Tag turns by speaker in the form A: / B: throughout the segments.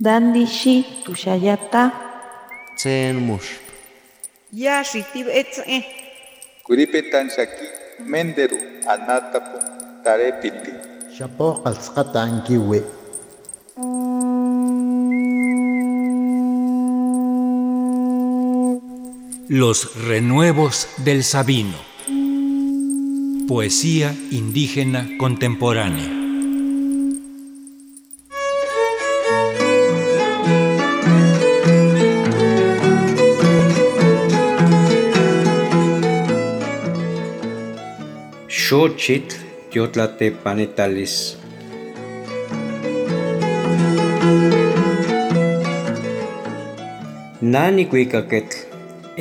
A: Dandishi tushayata.
B: Tsen mush.
C: Ya shitib etze.
D: Kuripetan shaki menderu anatapu tarepiti.
E: Shapo ankiwi.
F: Los renuevos del Sabino. Poesía indígena contemporánea.
G: Xochitl Yotlatepanetalis. Nani cuicaketl,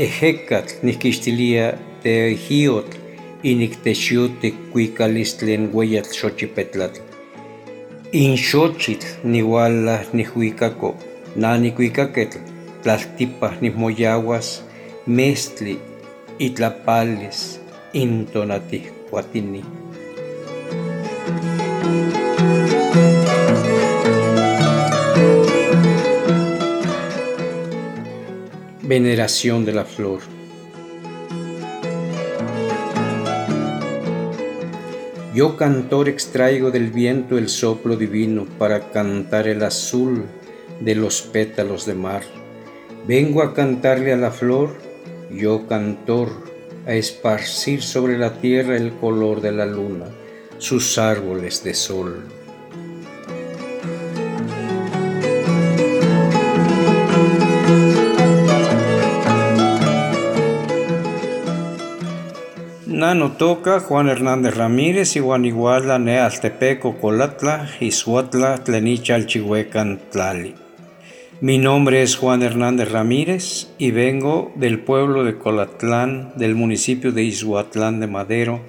G: ejecatl niquixtilia te jiotl inictexiote cuicalistlen hueyatl xochipetlatl. In xochitl nihuala nihuicaco, nani cuicaketl, tlaltipah nimoyaguas, mestli, itlapales, intonatih Veneración de la flor. Yo cantor extraigo del viento el soplo divino para cantar el azul de los pétalos de mar. Vengo a cantarle a la flor, yo cantor, a esparcir sobre la tierra el color de la luna, sus árboles de sol. Nano toca Juan Hernández Ramírez y Juan Iguala ne Altepeco Colatla y Suatla Tlenicha Alchihuecan Tlali. Mi nombre es Juan Hernández Ramírez y vengo del pueblo de Colatlán, del municipio de Izuatlán de Madero,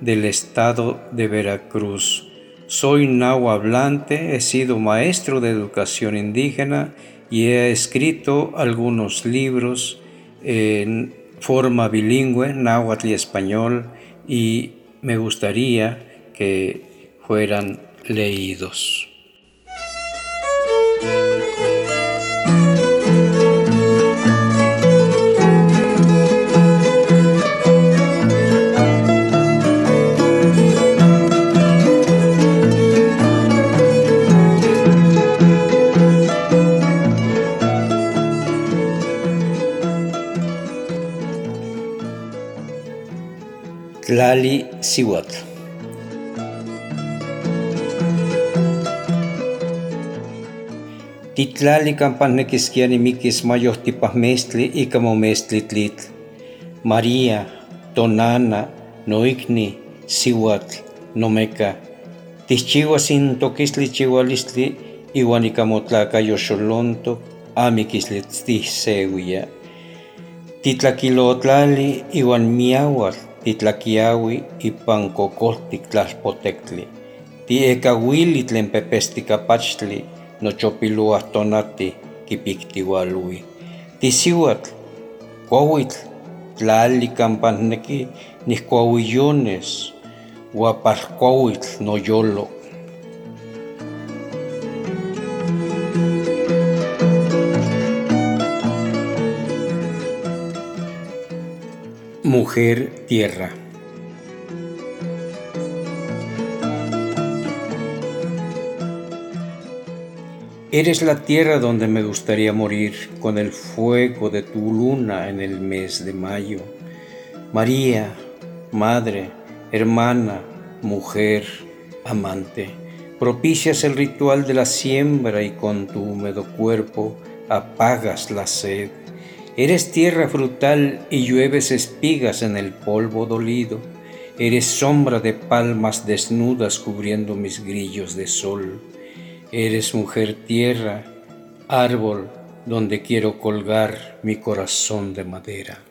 G: del estado de Veracruz. Soy hablante, he sido maestro de educación indígena y he escrito algunos libros en forma bilingüe, náhuatl y español, y me gustaría que fueran leídos. λάλη σιωτλ. τι τλάλη καμπάνη κι σκιανε μίκις μαλλούτη παμέστη εικαμωμέστη τλιτ. Μαρία, τονάνα, νούικνι, σιωτλ, νομέκα. τις ζειωσίν το κισλή ζειωλιστή. η γωνικα μοτλάκα γιοσολόντο, άμικις λετσίχ σέουια. τι τλακιλούτλαλη η titlaquiaui ipan cocoltic tlalpotectli. Tiekauili tlen pepesticapachli nochopiluah tonati kipiktiualui. Tisiuatl, kuauitl, tlali campanneki nihkuauillones, uapalkuauitl noyolo. Mujer Tierra. Eres la tierra donde me gustaría morir con el fuego de tu luna en el mes de mayo. María, madre, hermana, mujer, amante, propicias el ritual de la siembra y con tu húmedo cuerpo apagas la sed Eres tierra frutal y llueves espigas en el polvo dolido. Eres sombra de palmas desnudas cubriendo mis grillos de sol. Eres mujer tierra, árbol donde quiero colgar mi corazón de madera.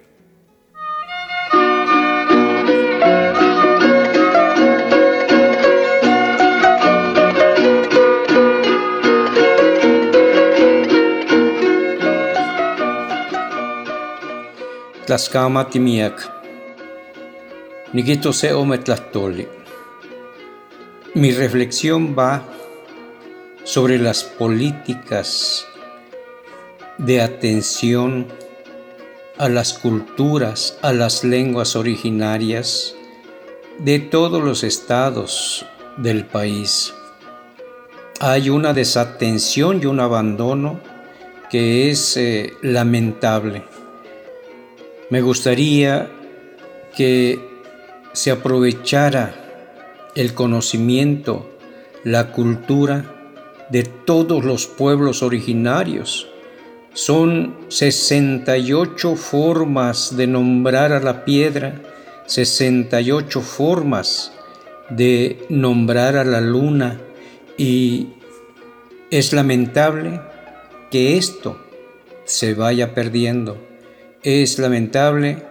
G: Mi reflexión va sobre las políticas de atención a las culturas, a las lenguas originarias de todos los estados del país. Hay una desatención y un abandono que es eh, lamentable. Me gustaría que se aprovechara el conocimiento, la cultura de todos los pueblos originarios. Son 68 formas de nombrar a la piedra, 68 formas de nombrar a la luna y es lamentable que esto se vaya perdiendo. Es lamentable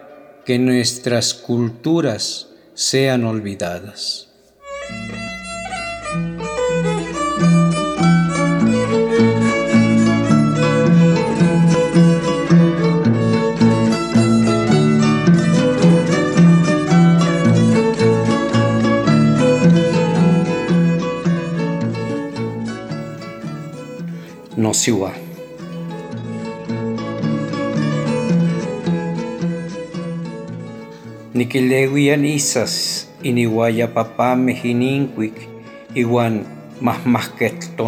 G: que nuestras culturas sean olvidadas. Nikilewian isas iniwaya papá mejininkuik iwan mahmahketl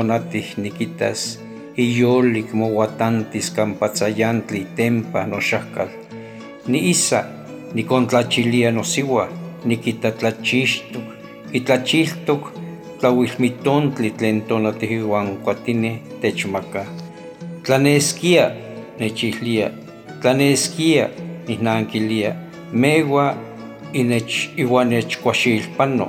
G: nikitas iyolik mowatantis kampatzayantli tempa noxahkal. Ni isa nikontlachilia nosiwa nikitatlachixtok itlachiltok tlauilmitontli tlen tonatih iwan kuatini techmaka. Tlaneskia nechihlia, tlaneskia nihnankilia, mewa inech iwan nechkuaxilpano,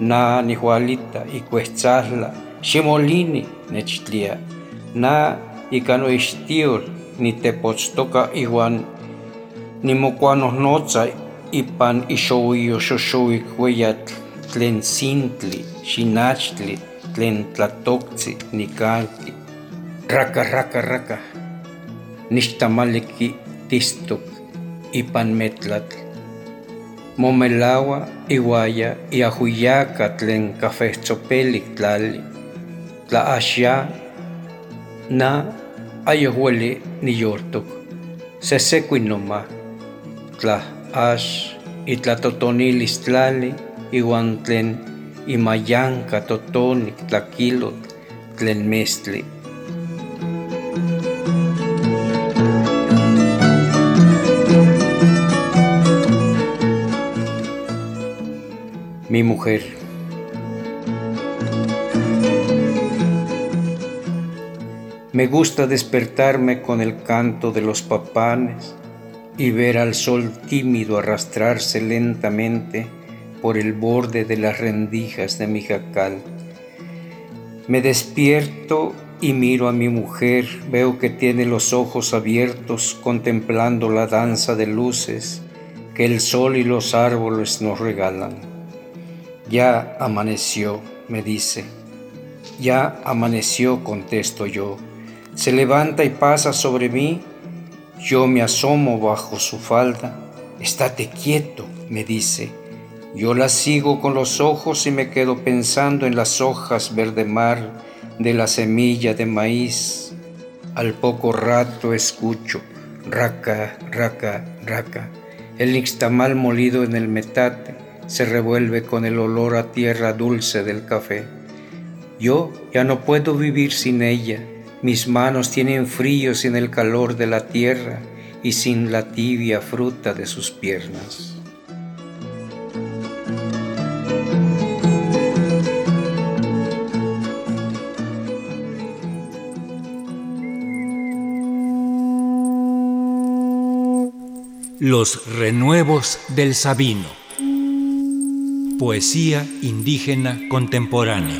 G: na nihualita ikuehtzahla, ximolini nechtlia, na ika noixtiol nitepotztoka iwan nimokuanohnotza ipan ixouiyoxoxouik weyatl tlen sintli, xinachtli, tlen tlatokzi, nikalti, raka, raka, raka, nixtamaliki tistok ipan metlatl, momelawa iwaya iahuyaka tlen cafehtzopelic tlali, tla na ayohueli niyoltok, sesekui noma, tla ax itlatotonilis tlali, iwan tlen imayanka totonik tlakilot tlen mestli. Mi mujer. Me gusta despertarme con el canto de los papanes y ver al sol tímido arrastrarse lentamente por el borde de las rendijas de mi jacal. Me despierto y miro a mi mujer, veo que tiene los ojos abiertos contemplando la danza de luces que el sol y los árboles nos regalan. Ya amaneció, me dice. Ya amaneció, contesto yo. Se levanta y pasa sobre mí. Yo me asomo bajo su falda. Estate quieto, me dice. Yo la sigo con los ojos y me quedo pensando en las hojas verde mar de la semilla de maíz. Al poco rato escucho raca, raca, raca. El nixtamal molido en el metate se revuelve con el olor a tierra dulce del café. Yo ya no puedo vivir sin ella. Mis manos tienen frío sin el calor de la tierra y sin la tibia fruta de sus piernas.
F: Los renuevos del Sabino. Poesía indígena contemporánea.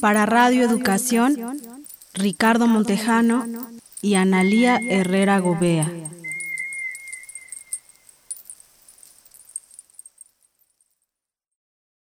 H: Para Radio Educación, Ricardo Montejano y Analía Herrera Gobea.